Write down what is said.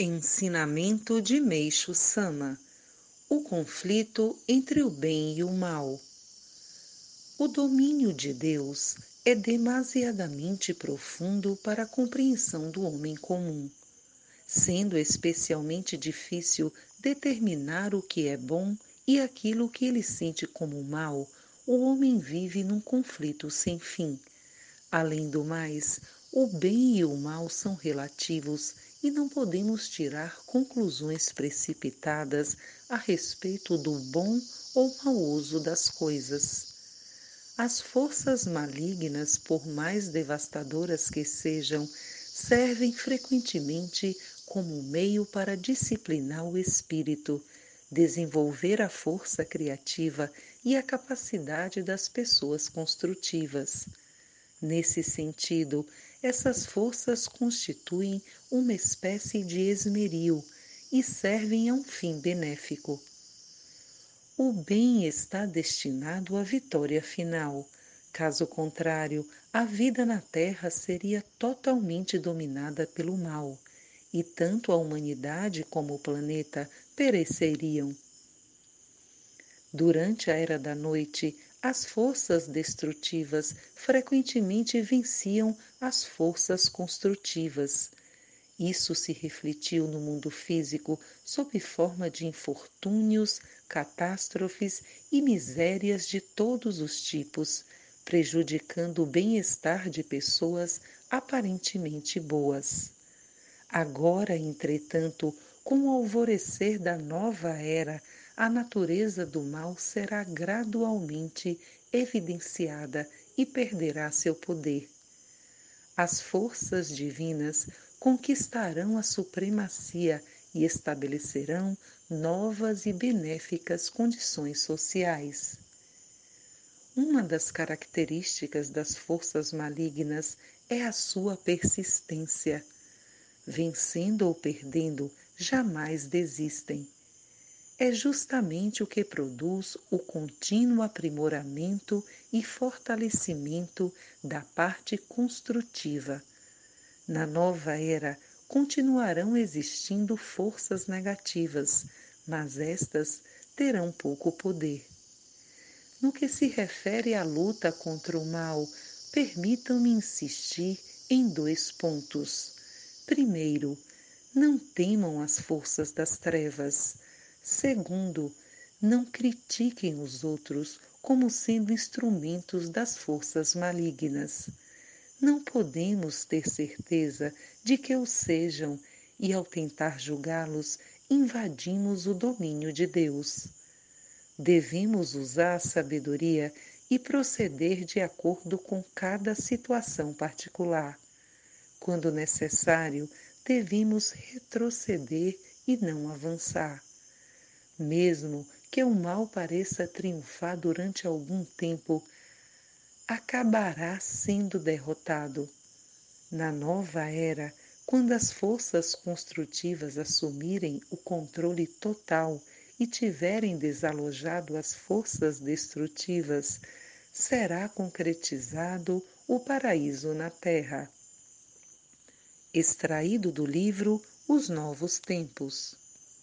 Ensinamento de Meixo Sama O conflito entre o bem e o mal. O domínio de Deus é demasiadamente profundo para a compreensão do homem comum, sendo especialmente difícil determinar o que é bom e aquilo que ele sente como mal. O homem vive num conflito sem fim. Além do mais, o bem e o mal são relativos e não podemos tirar conclusões precipitadas a respeito do bom ou mau uso das coisas. As forças malignas, por mais devastadoras que sejam, servem frequentemente como meio para disciplinar o espírito, desenvolver a força criativa e a capacidade das pessoas construtivas. Nesse sentido, essas forças constituem uma espécie de esmeril e servem a um fim benéfico. O bem está destinado à vitória final. Caso contrário, a vida na Terra seria totalmente dominada pelo mal, e tanto a humanidade como o planeta pereceriam. Durante a Era da Noite, as forças destrutivas frequentemente venciam as forças construtivas. Isso se refletiu no mundo físico sob forma de infortúnios, catástrofes e misérias de todos os tipos, prejudicando o bem-estar de pessoas aparentemente boas. Agora, entretanto, com o alvorecer da nova era, a natureza do mal será gradualmente evidenciada e perderá seu poder. As forças divinas conquistarão a supremacia e estabelecerão novas e benéficas condições sociais. Uma das características das forças malignas é a sua persistência. Vencendo ou perdendo, jamais desistem é justamente o que produz o contínuo aprimoramento e fortalecimento da parte construtiva. Na nova era, continuarão existindo forças negativas, mas estas terão pouco poder. No que se refere à luta contra o mal, permitam-me insistir em dois pontos. Primeiro, não temam as forças das trevas Segundo, não critiquem os outros como sendo instrumentos das forças malignas. Não podemos ter certeza de que o sejam e, ao tentar julgá-los, invadimos o domínio de Deus. Devemos usar a sabedoria e proceder de acordo com cada situação particular. Quando necessário, devemos retroceder e não avançar. Mesmo que o mal pareça triunfar durante algum tempo, acabará sendo derrotado. Na nova era, quando as forças construtivas assumirem o controle total e tiverem desalojado as forças destrutivas, será concretizado o paraíso na Terra. Extraído do livro Os Novos Tempos.